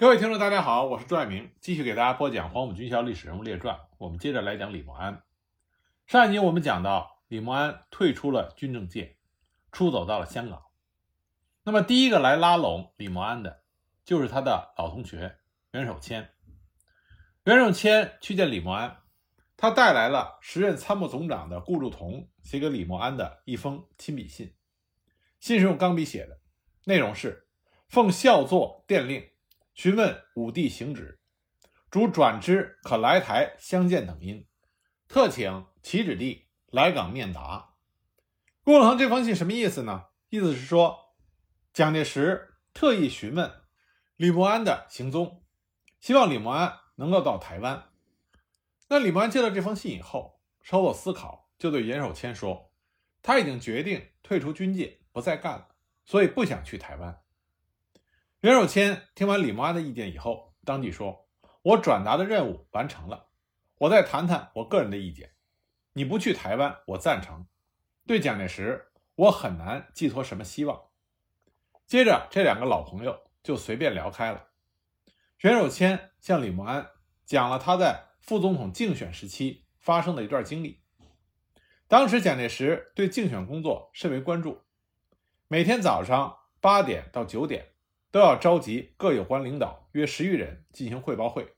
各位听众，大家好，我是朱爱明，继续给大家播讲《黄埔军校历史人物列传》。我们接着来讲李默安。上一集我们讲到，李默安退出了军政界，出走到了香港。那么第一个来拉拢李默安的，就是他的老同学袁守谦。袁守谦去见李默安，他带来了时任参谋总长的顾祝同写给李默安的一封亲笔信。信是用钢笔写的，内容是：奉校座电令。询问武帝行止，主转之可来台相见等因，特请其旨地来港面答。顾祝同这封信什么意思呢？意思是说，蒋介石特意询问李默安的行踪，希望李默安能够到台湾。那李默安接到这封信以后，稍作思考，就对严守谦说：“他已经决定退出军界，不再干了，所以不想去台湾。”袁守谦听完李默安的意见以后，当即说：“我转达的任务完成了，我再谈谈我个人的意见。你不去台湾，我赞成。对蒋介石，我很难寄托什么希望。”接着，这两个老朋友就随便聊开了。袁守谦向李默安讲了他在副总统竞选时期发生的一段经历。当时，蒋介石对竞选工作甚为关注，每天早上八点到九点。都要召集各有关领导约十余人进行汇报会。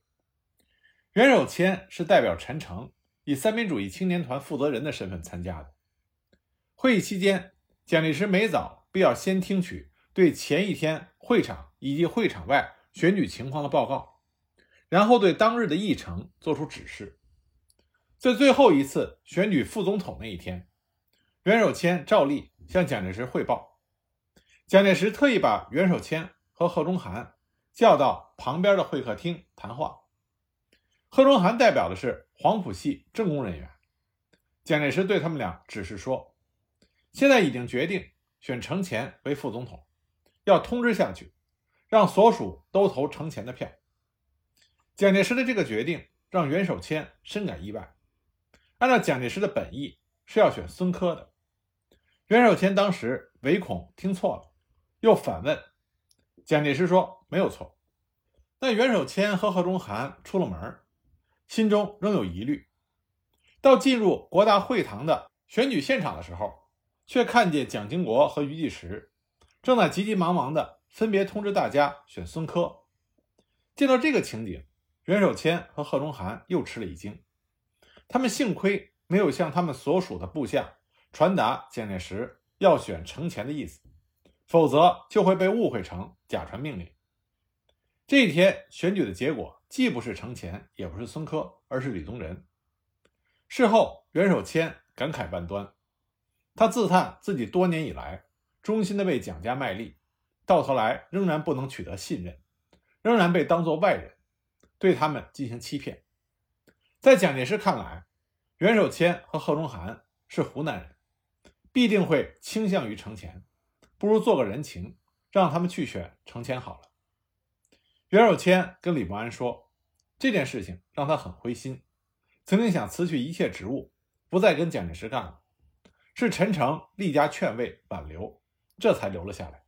袁守谦是代表陈诚以三民主义青年团负责人的身份参加的。会议期间，蒋介石每早必要先听取对前一天会场以及会场外选举情况的报告，然后对当日的议程作出指示。在最后一次选举副总统那一天，袁守谦照例向蒋介石汇报。蒋介石特意把袁守谦。和贺中涵叫到旁边的会客厅谈话。贺中涵代表的是黄埔系政工人员。蒋介石对他们俩指示说：“现在已经决定选程潜为副总统，要通知下去，让所属都投程潜的票。”蒋介石的这个决定让袁守谦深感意外。按照蒋介石的本意是要选孙科的，袁守谦当时唯恐听错了，又反问。蒋介石说：“没有错。”但袁守谦和贺中涵出了门，心中仍有疑虑。到进入国大会堂的选举现场的时候，却看见蒋经国和余继时正在急急忙忙地分别通知大家选孙科。见到这个情景，袁守谦和贺中涵又吃了一惊。他们幸亏没有向他们所属的部下传达蒋介石要选程潜的意思。否则就会被误会成假传命令。这一天选举的结果既不是程潜，也不是孙科，而是李宗仁。事后，袁守谦感慨万端，他自叹自己多年以来忠心的为蒋家卖力，到头来仍然不能取得信任，仍然被当作外人，对他们进行欺骗。在蒋介石看来，袁守谦和贺中涵是湖南人，必定会倾向于程潜。不如做个人情，让他们去选程潜好了。袁守谦跟李默安说，这件事情让他很灰心，曾经想辞去一切职务，不再跟蒋介石干了。是陈诚力加劝慰挽留，这才留了下来。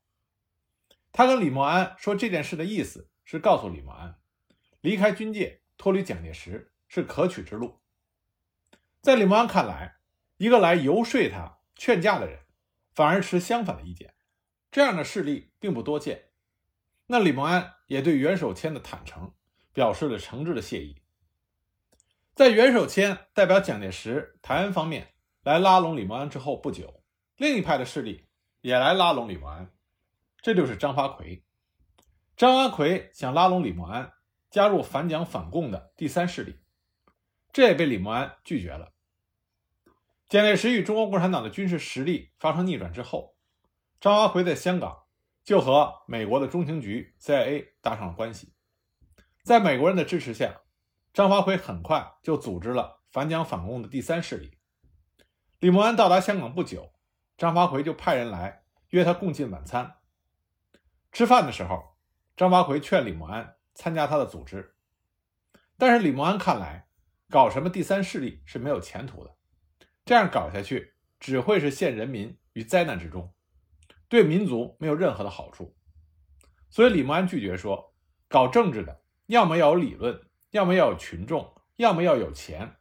他跟李默安说这件事的意思是告诉李默安，离开军界脱离蒋介石是可取之路。在李默安看来，一个来游说他劝架的人，反而持相反的意见。这样的事例并不多见，那李默安也对袁守谦的坦诚表示了诚挚的谢意。在袁守谦代表蒋介石台湾方面来拉拢李默安之后不久，另一派的势力也来拉拢李默安，这就是张发奎。张发奎想拉拢李默安加入反蒋反共的第三势力，这也被李默安拒绝了。蒋介石与中国共产党的军事实力发生逆转之后。张发奎在香港就和美国的中情局 CIA 搭上了关系，在美国人的支持下，张发奎很快就组织了反蒋反共的第三势力。李默安到达香港不久，张发奎就派人来约他共进晚餐。吃饭的时候，张发奎劝李默安参加他的组织，但是李默安看来，搞什么第三势力是没有前途的，这样搞下去只会是陷人民于灾难之中。对民族没有任何的好处，所以李默安拒绝说：“搞政治的，要么要有理论，要么要有群众，要么要有钱。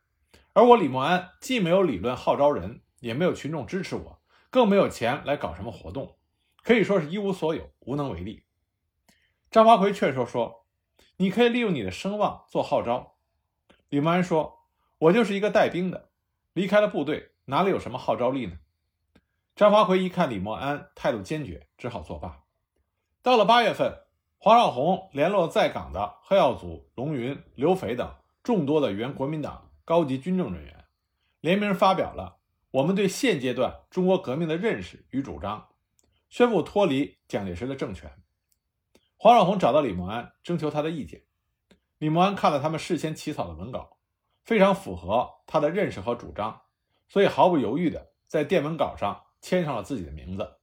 而我李默安既没有理论号召人，也没有群众支持我，更没有钱来搞什么活动，可以说是一无所有，无能为力。张发奎劝说说：“你可以利用你的声望做号召。”李默安说：“我就是一个带兵的，离开了部队，哪里有什么号召力呢？”张发奎一看李默安态度坚决，只好作罢。到了八月份，黄绍竑联络在港的贺耀祖、龙云、刘斐等众多的原国民党高级军政人员，联名发表了我们对现阶段中国革命的认识与主张，宣布脱离蒋介石的政权。黄绍竑找到李默安，征求他的意见。李默安看了他们事先起草的文稿，非常符合他的认识和主张，所以毫不犹豫地在电文稿上签上了自己的名字。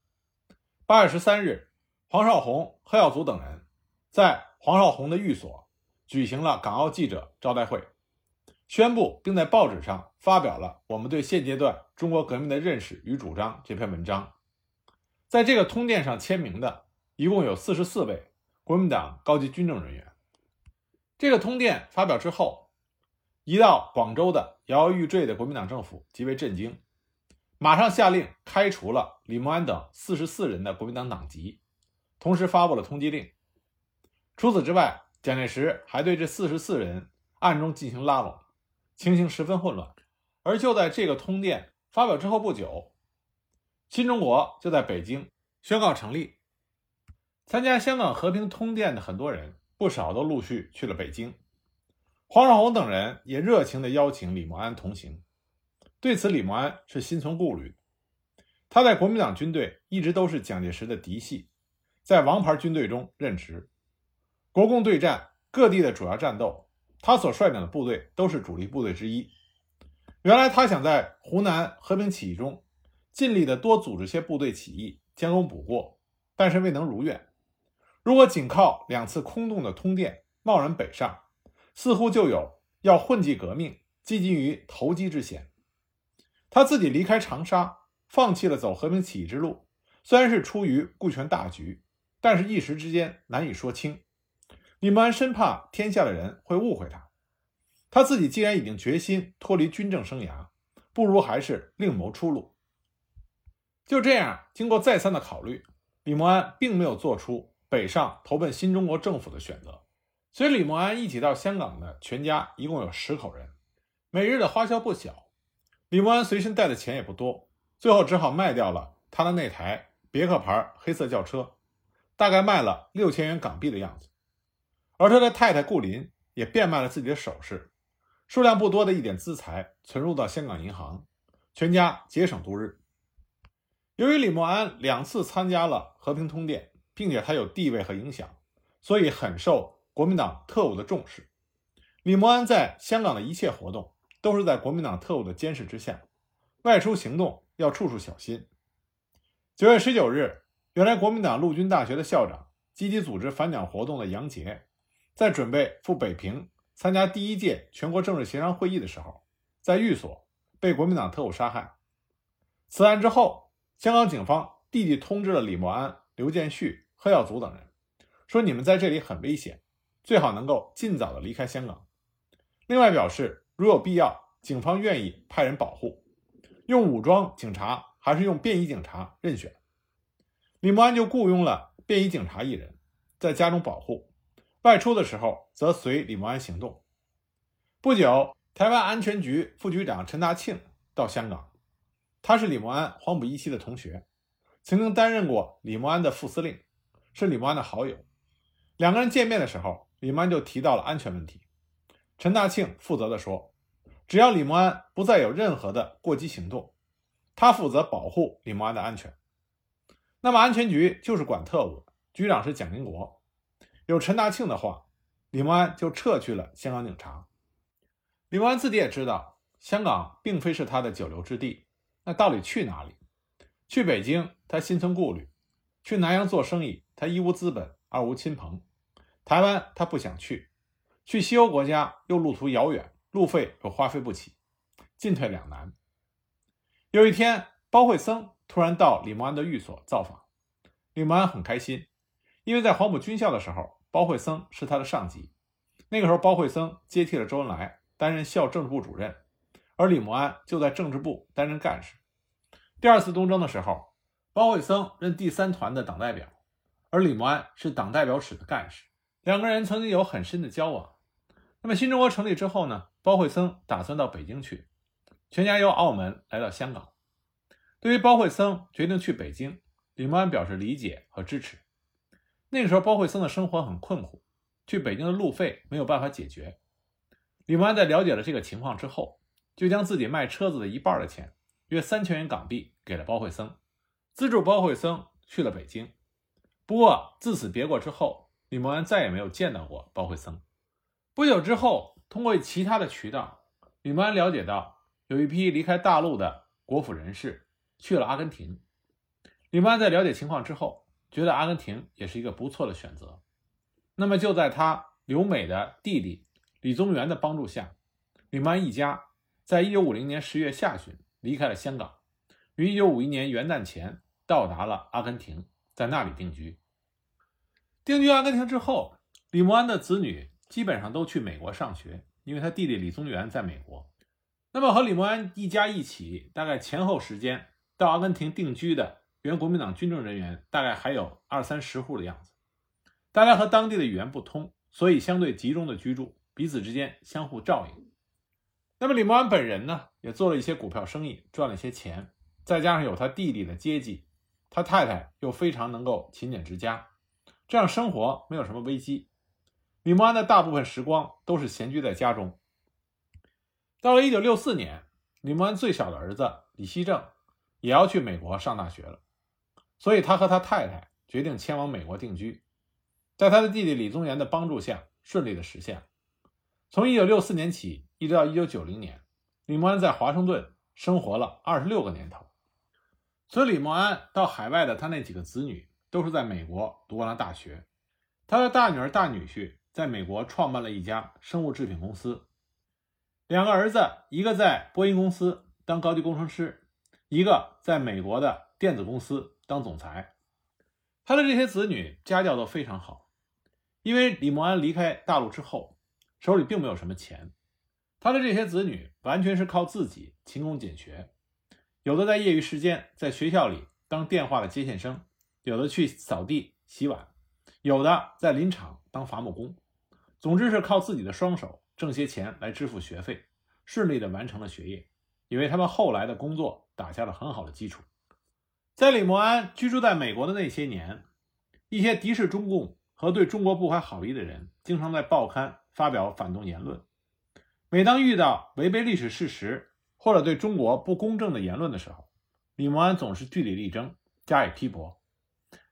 八月十三日，黄绍竑、贺耀祖等人在黄绍竑的寓所举行了港澳记者招待会，宣布并在报纸上发表了我们对现阶段中国革命的认识与主张这篇文章。在这个通电上签名的一共有四十四位国民党高级军政人员。这个通电发表之后，一到广州的摇摇欲坠的国民党政府极为震惊，马上下令开除了李默安等四十四人的国民党党籍，同时发布了通缉令。除此之外，蒋介石还对这四十四人暗中进行拉拢，情形十分混乱。而就在这个通电发表之后不久，新中国就在北京宣告成立。参加香港和平通电的很多人。不少都陆续去了北京，黄绍竑等人也热情地邀请李默安同行。对此，李默安是心存顾虑。他在国民党军队一直都是蒋介石的嫡系，在王牌军队中任职，国共对战各地的主要战斗，他所率领的部队都是主力部队之一。原来他想在湖南和平起义中尽力的多组织些部队起义，将功补过，但是未能如愿。如果仅靠两次空洞的通电，贸然北上，似乎就有要混迹革命、积极于投机之嫌。他自己离开长沙，放弃了走和平起义之路，虽然是出于顾全大局，但是一时之间难以说清。李默安生怕天下的人会误会他，他自己既然已经决心脱离军政生涯，不如还是另谋出路。就这样，经过再三的考虑，李默安并没有做出。北上投奔新中国政府的选择，随李默安一起到香港的全家一共有十口人，每日的花销不小。李默安随身带的钱也不多，最后只好卖掉了他的那台别克牌黑色轿车，大概卖了六千元港币的样子。而他的太太顾林也变卖了自己的首饰，数量不多的一点资财存入到香港银行，全家节省度日。由于李默安两次参加了和平通电。并且他有地位和影响，所以很受国民党特务的重视。李默安在香港的一切活动都是在国民党特务的监视之下，外出行动要处处小心。九月十九日，原来国民党陆军大学的校长、积极组织反蒋活动的杨杰，在准备赴北平参加第一届全国政治协商会议的时候，在寓所被国民党特务杀害。此案之后，香港警方立即通知了李默安、刘建旭。贺耀祖等人说：“你们在这里很危险，最好能够尽早的离开香港。”另外表示，如有必要，警方愿意派人保护，用武装警察还是用便衣警察任选。李默安就雇佣了便衣警察一人，在家中保护，外出的时候则随李默安行动。不久，台湾安全局副局长陈大庆到香港，他是李默安黄埔一期的同学，曾经担任过李默安的副司令。是李默安的好友，两个人见面的时候，李默安就提到了安全问题。陈大庆负责的说：“只要李默安不再有任何的过激行动，他负责保护李默安的安全。那么安全局就是管特务，局长是蒋经国。有陈大庆的话，李默安就撤去了香港警察。李默安自己也知道，香港并非是他的久留之地，那到底去哪里？去北京，他心存顾虑；去南洋做生意。”他一无资本，二无亲朋，台湾他不想去，去西欧国家又路途遥远，路费又花费不起，进退两难。有一天，包惠僧突然到李默安的寓所造访，李默安很开心，因为在黄埔军校的时候，包惠僧是他的上级。那个时候，包惠僧接替了周恩来担任校政治部主任，而李默安就在政治部担任干事。第二次东征的时候，包惠僧任第三团的党代表，而李默安是党代表室的干事。两个人曾经有很深的交往。那么新中国成立之后呢？包惠僧打算到北京去，全家由澳门来到香港。对于包惠僧决定去北京，李默安表示理解和支持。那个时候，包惠僧的生活很困苦，去北京的路费没有办法解决。李默安在了解了这个情况之后，就将自己卖车子的一半的钱。约三千元港币给了包惠僧，资助包惠僧去了北京。不过自此别过之后，李默安再也没有见到过包惠僧。不久之后，通过其他的渠道，李默安了解到有一批离开大陆的国府人士去了阿根廷。李默安在了解情况之后，觉得阿根廷也是一个不错的选择。那么就在他留美的弟弟李宗元的帮助下，李默安一家在一九五零年十月下旬。离开了香港，于一九五一年元旦前到达了阿根廷，在那里定居。定居阿根廷之后，李默安的子女基本上都去美国上学，因为他弟弟李宗元在美国。那么和李默安一家一起，大概前后时间到阿根廷定居的原国民党军政人员，大概还有二三十户的样子。大家和当地的语言不通，所以相对集中的居住，彼此之间相互照应。那么李默安本人呢，也做了一些股票生意，赚了一些钱，再加上有他弟弟的接济，他太太又非常能够勤俭持家，这样生活没有什么危机。李默安的大部分时光都是闲居在家中。到了1964年，李默安最小的儿子李希正也要去美国上大学了，所以他和他太太决定迁往美国定居，在他的弟弟李宗元的帮助下，顺利的实现了。从1964年起。一直到一九九零年，李默安在华盛顿生活了二十六个年头。所以，李默安到海外的他那几个子女都是在美国读完了大学。他的大女儿、大女婿在美国创办了一家生物制品公司。两个儿子，一个在波音公司当高级工程师，一个在美国的电子公司当总裁。他的这些子女家教都非常好，因为李默安离开大陆之后，手里并没有什么钱。他的这些子女完全是靠自己勤工俭学，有的在业余时间在学校里当电话的接线生，有的去扫地洗碗，有的在林场当伐木工。总之是靠自己的双手挣些钱来支付学费，顺利的完成了学业，也为他们后来的工作打下了很好的基础。在李默安居住在美国的那些年，一些敌视中共和对中国不怀好意的人，经常在报刊发表反动言论。每当遇到违背历史事实或者对中国不公正的言论的时候，李默安总是据理力争，加以批驳。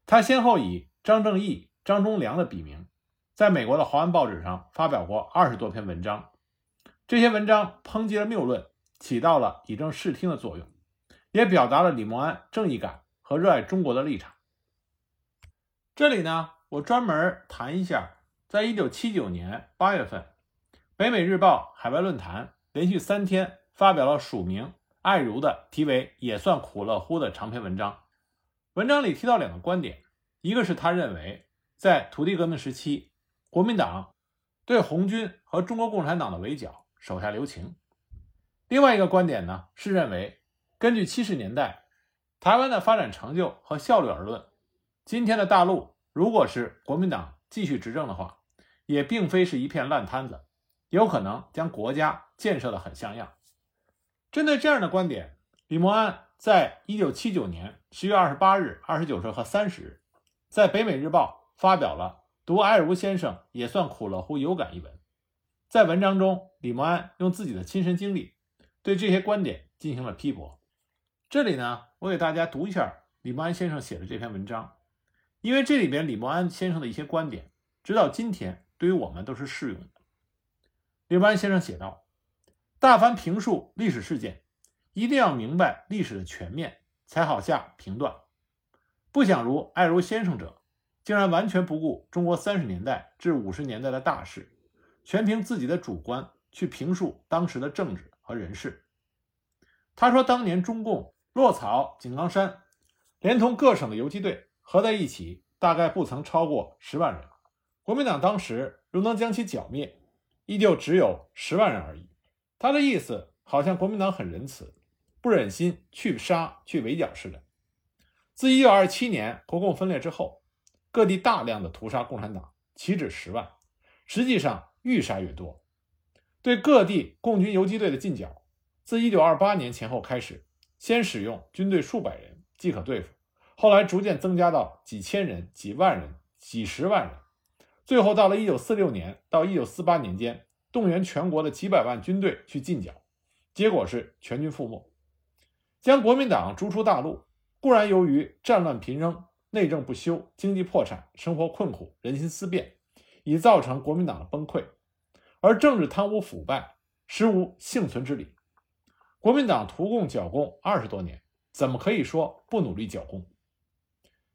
他先后以张正义、张忠良的笔名，在美国的华文报纸上发表过二十多篇文章。这些文章抨击了谬论，起到了以正视听的作用，也表达了李默安正义感和热爱中国的立场。这里呢，我专门谈一下，在一九七九年八月份。北美日报海外论坛连续三天发表了署名艾如的题为“也算苦乐乎”的长篇文章。文章里提到两个观点，一个是他认为在土地革命时期，国民党对红军和中国共产党的围剿手下留情；另外一个观点呢是认为，根据七十年代台湾的发展成就和效率而论，今天的大陆如果是国民党继续执政的话，也并非是一片烂摊子。有可能将国家建设得很像样。针对这样的观点，李默安在一九七九年十月二十八日、二十九日和三十日，在北美日报发表了《读艾尔乌先生也算苦乐乎有感》一文。在文章中，李默安用自己的亲身经历对这些观点进行了批驳。这里呢，我给大家读一下李默安先生写的这篇文章，因为这里边李默安先生的一些观点，直到今天对于我们都是适用的。李默安先生写道：“大凡评述历史事件，一定要明白历史的全面，才好下评断。不想如爱如先生者，竟然完全不顾中国三十年代至五十年代的大事，全凭自己的主观去评述当时的政治和人事。”他说：“当年中共落草井冈山，连同各省的游击队合在一起，大概不曾超过十万人。国民党当时如能将其剿灭，依旧只有十万人而已。他的意思好像国民党很仁慈，不忍心去杀去围剿似的。自一九二七年国共分裂之后，各地大量的屠杀共产党，岂止十万，实际上愈杀越多。对各地共军游击队的进剿，自一九二八年前后开始，先使用军队数百人即可对付，后来逐渐增加到几千人、几万人、几十万人，最后到了一九四六年到一九四八年间，动员全国的几百万军队去进剿，结果是全军覆没。将国民党逐出大陆，固然由于战乱频仍、内政不修、经济破产、生活困苦、人心思变，已造成国民党的崩溃。而政治贪污腐败，实无幸存之理。国民党图共剿共二十多年，怎么可以说不努力剿共？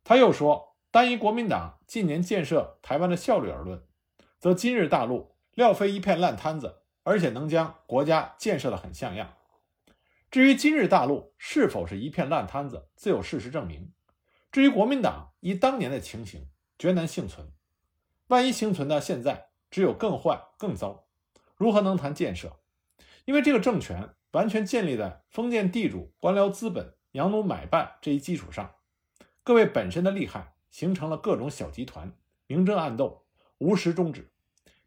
他又说，单以国民党近年建设台湾的效率而论，则今日大陆料非一片烂摊子，而且能将国家建设得很像样。至于今日大陆是否是一片烂摊子，自有事实证明。至于国民党依当年的情形，绝难幸存。万一幸存到现在，只有更坏、更糟，如何能谈建设？因为这个政权完全建立在封建地主、官僚资本、洋奴买办这一基础上，各位本身的利害形成了各种小集团，明争暗斗，无时终止，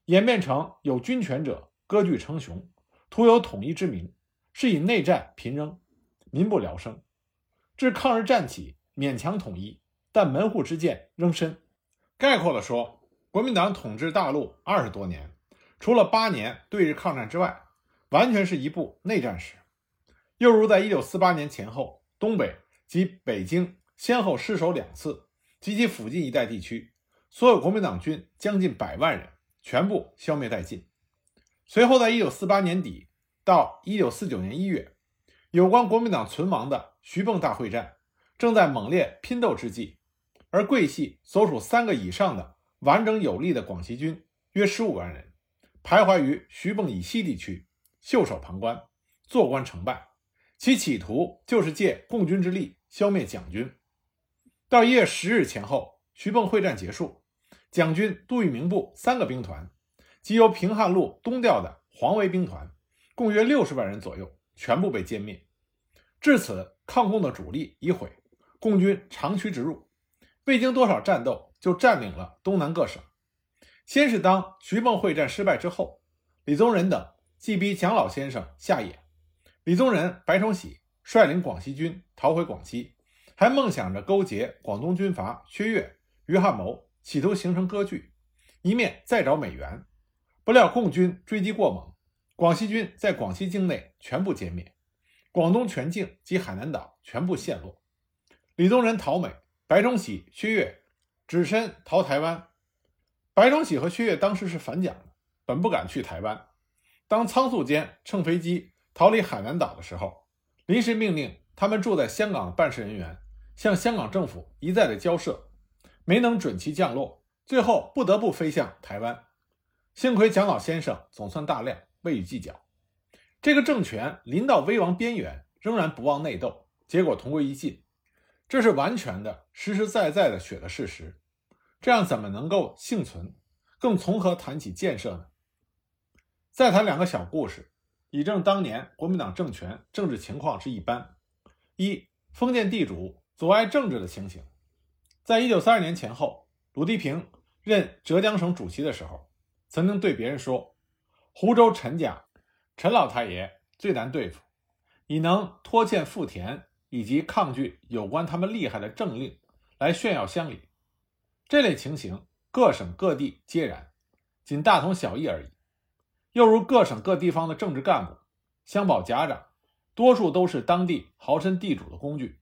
演变成有军权者割据称雄，徒有统一之名，是以内战频仍，民不聊生。至抗日战起，勉强统一，但门户之见仍深。概括地说。国民党统治大陆二十多年，除了八年对日抗战之外，完全是一部内战史。又如在一九四八年前后，东北及北京先后失守两次，及其附近一带地区，所有国民党军将近百万人全部消灭殆尽。随后，在一九四八年底到一九四九年一月，有关国民党存亡的徐蚌大会战正在猛烈拼斗之际，而桂系所属三个以上的。完整有力的广西军约十五万人，徘徊于徐蚌以西地区，袖手旁观，坐观成败。其企图就是借共军之力消灭蒋军。到一月十日前后，徐蚌会战结束，蒋军杜聿明部三个兵团及由平汉路东调的黄维兵团，共约六十万人左右，全部被歼灭。至此，抗共的主力已毁，共军长驱直入，未经多少战斗。就占领了东南各省。先是当徐蚌会战失败之后，李宗仁等既逼蒋老先生下野，李宗仁、白崇禧率领广西军逃回广西，还梦想着勾结广东军阀薛岳、于汉谋，企图形成割据，一面再找美援。不料共军追击过猛，广西军在广西境内全部歼灭，广东全境及海南岛全部陷落。李宗仁逃美，白崇禧、薛岳。只身逃台湾，白崇禧和薛岳当时是反蒋的，本不敢去台湾。当仓促间乘飞机逃离海南岛的时候，临时命令他们住在香港的办事人员向香港政府一再的交涉，没能准其降落，最后不得不飞向台湾。幸亏蒋老先生总算大量，未予计较。这个政权临到危亡边缘，仍然不忘内斗，结果同归于尽。这是完全的、实实在在的血的事实，这样怎么能够幸存？更从何谈起建设呢？再谈两个小故事，以证当年国民党政权政治情况是一般。一、封建地主阻碍政治的情形。在一九三二年前后，鲁地平任浙江省主席的时候，曾经对别人说：“湖州陈家，陈老太爷最难对付，以能拖欠富田。”以及抗拒有关他们厉害的政令来炫耀乡里，这类情形各省各地皆然，仅大同小异而已。又如各省各地方的政治干部、乡保甲长，多数都是当地豪绅地主的工具。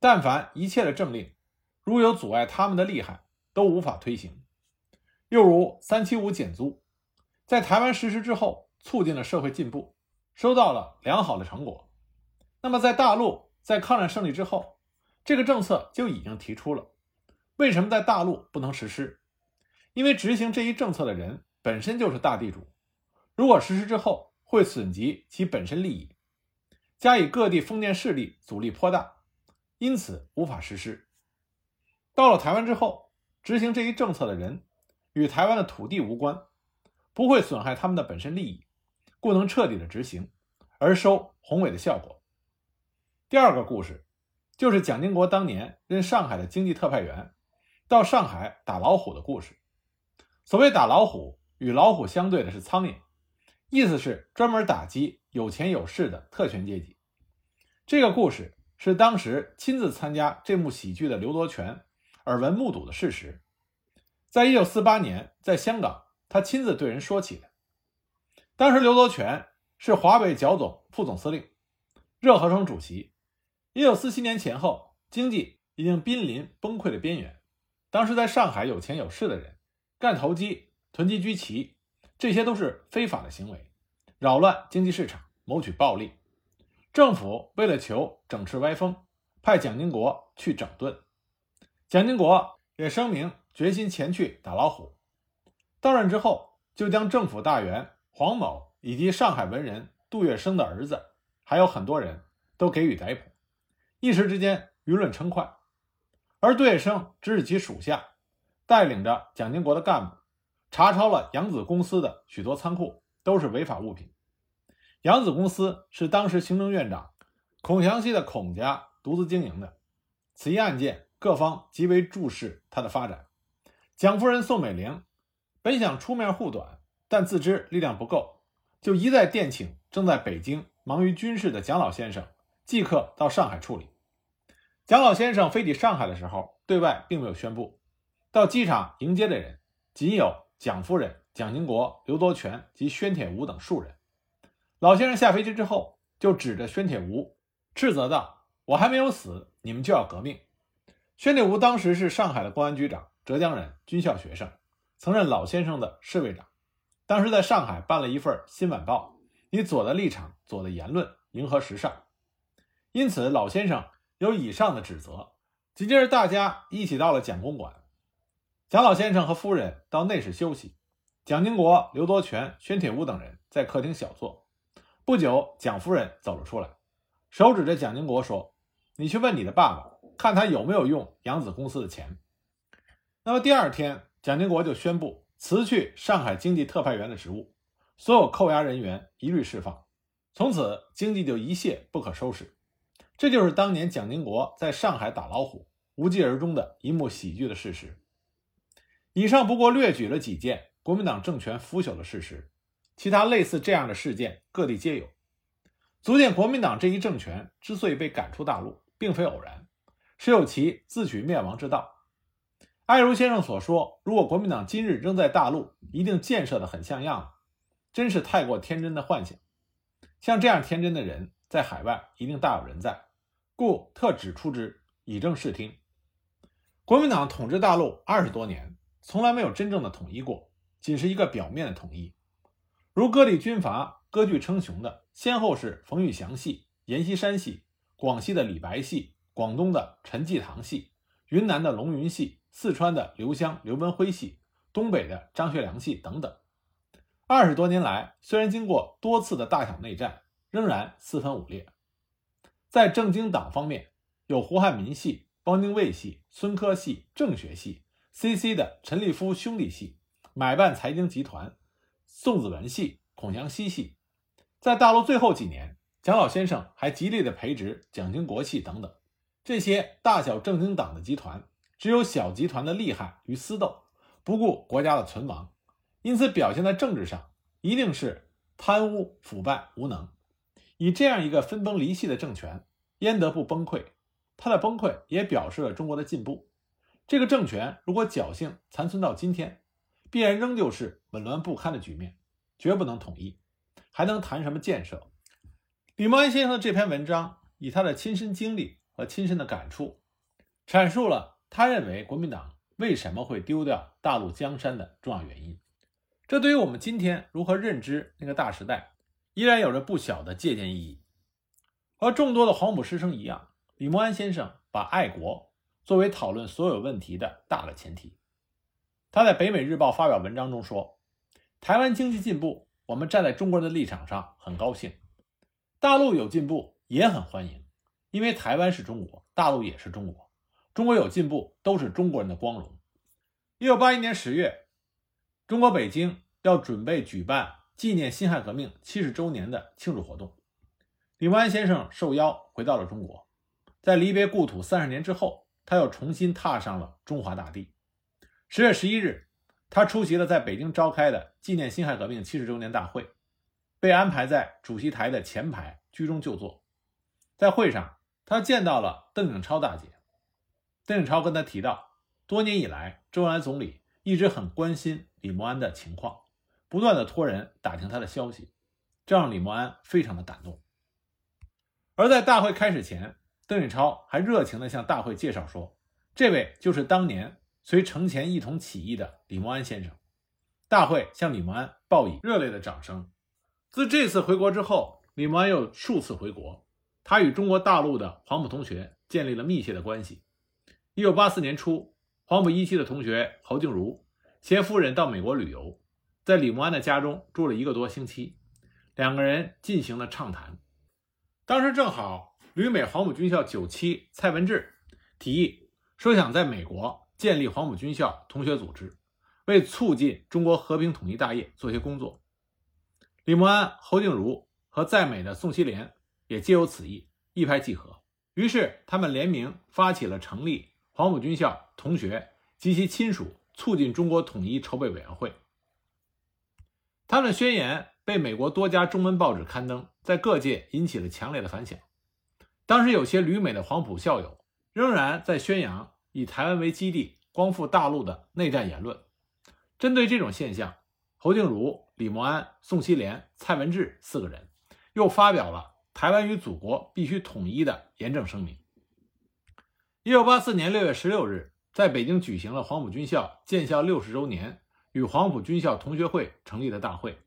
但凡一切的政令，如有阻碍他们的厉害，都无法推行。又如三七五减租，在台湾实施之后，促进了社会进步，收到了良好的成果。那么在大陆，在抗战胜利之后，这个政策就已经提出了。为什么在大陆不能实施？因为执行这一政策的人本身就是大地主，如果实施之后会损及其本身利益，加以各地封建势力阻力颇大，因此无法实施。到了台湾之后，执行这一政策的人与台湾的土地无关，不会损害他们的本身利益，故能彻底的执行，而收宏伟的效果。第二个故事，就是蒋经国当年任上海的经济特派员，到上海打老虎的故事。所谓打老虎，与老虎相对的是苍蝇，意思是专门打击有钱有势的特权阶级。这个故事是当时亲自参加这幕喜剧的刘多全耳闻目睹的事实。在一九四八年，在香港，他亲自对人说起的。当时刘多全是华北剿总副总司令，热河省主席。一九四七年前后，经济已经濒临崩溃的边缘。当时在上海有钱有势的人干投机、囤积居奇，这些都是非法的行为，扰乱经济市场，谋取暴利。政府为了求整治歪风，派蒋经国去整顿。蒋经国也声明。决心前去打老虎。到任之后，就将政府大员黄某以及上海文人杜月笙的儿子，还有很多人都给予逮捕。一时之间，舆论称快。而杜月笙指使其属下带领着蒋经国的干部，查抄了扬子公司的许多仓库，都是违法物品。扬子公司是当时行政院长孔祥熙的孔家独资经营的。此一案件，各方极为注视它的发展。蒋夫人宋美龄本想出面护短，但自知力量不够，就一再电请正在北京忙于军事的蒋老先生即刻到上海处理。蒋老先生飞抵上海的时候，对外并没有宣布。到机场迎接的人仅有蒋夫人、蒋经国、刘多全及宣铁吾等数人。老先生下飞机之后，就指着宣铁吾斥责道：“我还没有死，你们就要革命。”宣铁吾当时是上海的公安局长。浙江人，军校学生，曾任老先生的侍卫长。当时在上海办了一份《新晚报》，以左的立场、左的言论迎合时尚。因此，老先生有以上的指责。紧接着，大家一起到了蒋公馆。蒋老先生和夫人到内室休息，蒋经国、刘多全、宣铁吾等人在客厅小坐。不久，蒋夫人走了出来，手指着蒋经国说：“你去问你的爸爸，看他有没有用扬子公司的钱。”那么第二天，蒋经国就宣布辞去上海经济特派员的职务，所有扣押人员一律释放，从此经济就一泻不可收拾。这就是当年蒋经国在上海打老虎无疾而终的一幕喜剧的事实。以上不过略举了几件国民党政权腐朽的事实，其他类似这样的事件各地皆有，足见国民党这一政权之所以被赶出大陆，并非偶然，是有其自取灭亡之道。艾如先生所说：“如果国民党今日仍在大陆，一定建设的很像样，真是太过天真的幻想。像这样天真的人，在海外一定大有人在，故特指出之，以正视听。国民党统治大陆二十多年，从来没有真正的统一过，仅是一个表面的统一。如割地军阀割据称雄的，先后是冯玉祥系、阎锡山系、广西的李白系、广东的陈济棠系、云南的龙云系。”四川的刘湘、刘文辉系，东北的张学良系等等，二十多年来，虽然经过多次的大小内战，仍然四分五裂。在正经党方面，有胡汉民系、汪精卫系、孙科系、郑学系；CC 的陈立夫兄弟系、买办财经集团、宋子文系、孔祥熙系。在大陆最后几年，蒋老先生还极力的培植蒋经国系等等，这些大小正经党的集团。只有小集团的厉害与私斗，不顾国家的存亡，因此表现在政治上一定是贪污腐败无能。以这样一个分崩离析的政权，焉得不崩溃？它的崩溃也表示了中国的进步。这个政权如果侥幸残存到今天，必然仍旧是紊乱不堪的局面，绝不能统一，还能谈什么建设？李默安先生的这篇文章，以他的亲身经历和亲身的感触，阐述了。他认为国民党为什么会丢掉大陆江山的重要原因，这对于我们今天如何认知那个大时代，依然有着不小的借鉴意义。和众多的黄埔师生一样，李默安先生把爱国作为讨论所有问题的大的前提。他在《北美日报》发表文章中说：“台湾经济进步，我们站在中国人的立场上很高兴；大陆有进步也很欢迎，因为台湾是中国，大陆也是中国。”中国有进步，都是中国人的光荣。一九八一年十月，中国北京要准备举办纪念辛亥革命七十周年的庆祝活动。李默安先生受邀回到了中国，在离别故土三十年之后，他又重新踏上了中华大地。十月十一日，他出席了在北京召开的纪念辛亥革命七十周年大会，被安排在主席台的前排居中就坐。在会上，他见到了邓颖超大姐。邓颖超跟他提到，多年以来，周恩来总理一直很关心李默安的情况，不断的托人打听他的消息，这让李默安非常的感动。而在大会开始前，邓颖超还热情的向大会介绍说，这位就是当年随程潜一同起义的李默安先生。大会向李默安报以热烈的掌声。自这次回国之后，李默安又数次回国，他与中国大陆的黄埔同学建立了密切的关系。一九八四年初，黄埔一期的同学侯静茹携夫人到美国旅游，在李默安的家中住了一个多星期，两个人进行了畅谈。当时正好旅美黄埔军校九期蔡文治提议说，想在美国建立黄埔军校同学组织，为促进中国和平统一大业做些工作。李默安、侯静茹和在美的宋希濂也皆有此意，一拍即合。于是他们联名发起了成立。黄埔军校同学及其亲属促进中国统一筹备委员会，他们的宣言被美国多家中文报纸刊登，在各界引起了强烈的反响。当时有些旅美的黄埔校友仍然在宣扬以台湾为基地、光复大陆的内战言论。针对这种现象，侯静茹、李默安、宋希濂、蔡文治四个人又发表了“台湾与祖国必须统一”的严正声明。一九八四年六月十六日，在北京举行了黄埔军校建校六十周年与黄埔军校同学会成立的大会，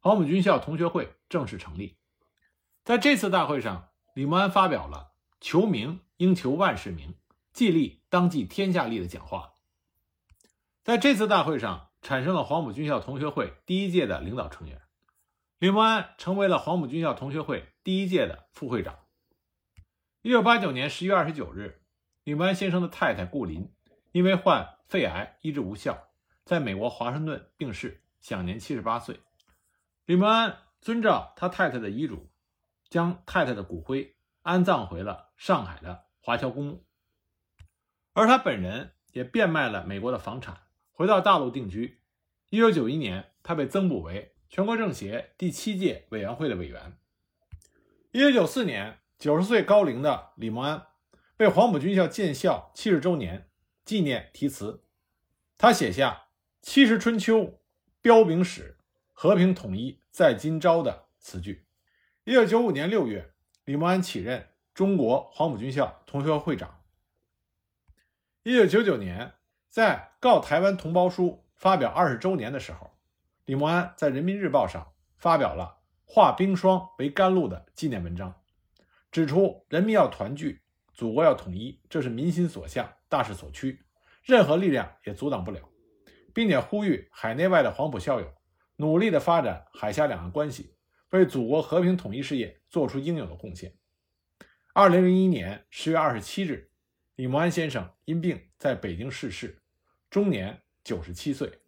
黄埔军校同学会正式成立。在这次大会上，李默安发表了“求名应求万世名，既利当计天下利”的讲话。在这次大会上，产生了黄埔军校同学会第一届的领导成员，李默安成为了黄埔军校同学会第一届的副会长。一九八九年十月二十九日。李默安先生的太太顾林因为患肺癌医治无效，在美国华盛顿病逝，享年七十八岁。李默安遵照他太太的遗嘱，将太太的骨灰安葬回了上海的华侨公墓，而他本人也变卖了美国的房产，回到大陆定居。一九九一年，他被增补为全国政协第七届委员会的委员。一九九四年，九十岁高龄的李默安。为黄埔军校建校七十周年纪念题词，他写下“七十春秋，彪炳史，和平统一在今朝”的词句。一九九五年六月，李默安起任中国黄埔军校同学会会长。一九九九年，在《告台湾同胞书》发表二十周年的时候，李默安在《人民日报》上发表了“化冰霜为甘露”的纪念文章，指出人民要团聚。祖国要统一，这是民心所向，大势所趋，任何力量也阻挡不了，并且呼吁海内外的黄埔校友努力的发展海峡两岸关系，为祖国和平统一事业做出应有的贡献。二零零一年十月二十七日，李默安先生因病在北京逝世，终年九十七岁。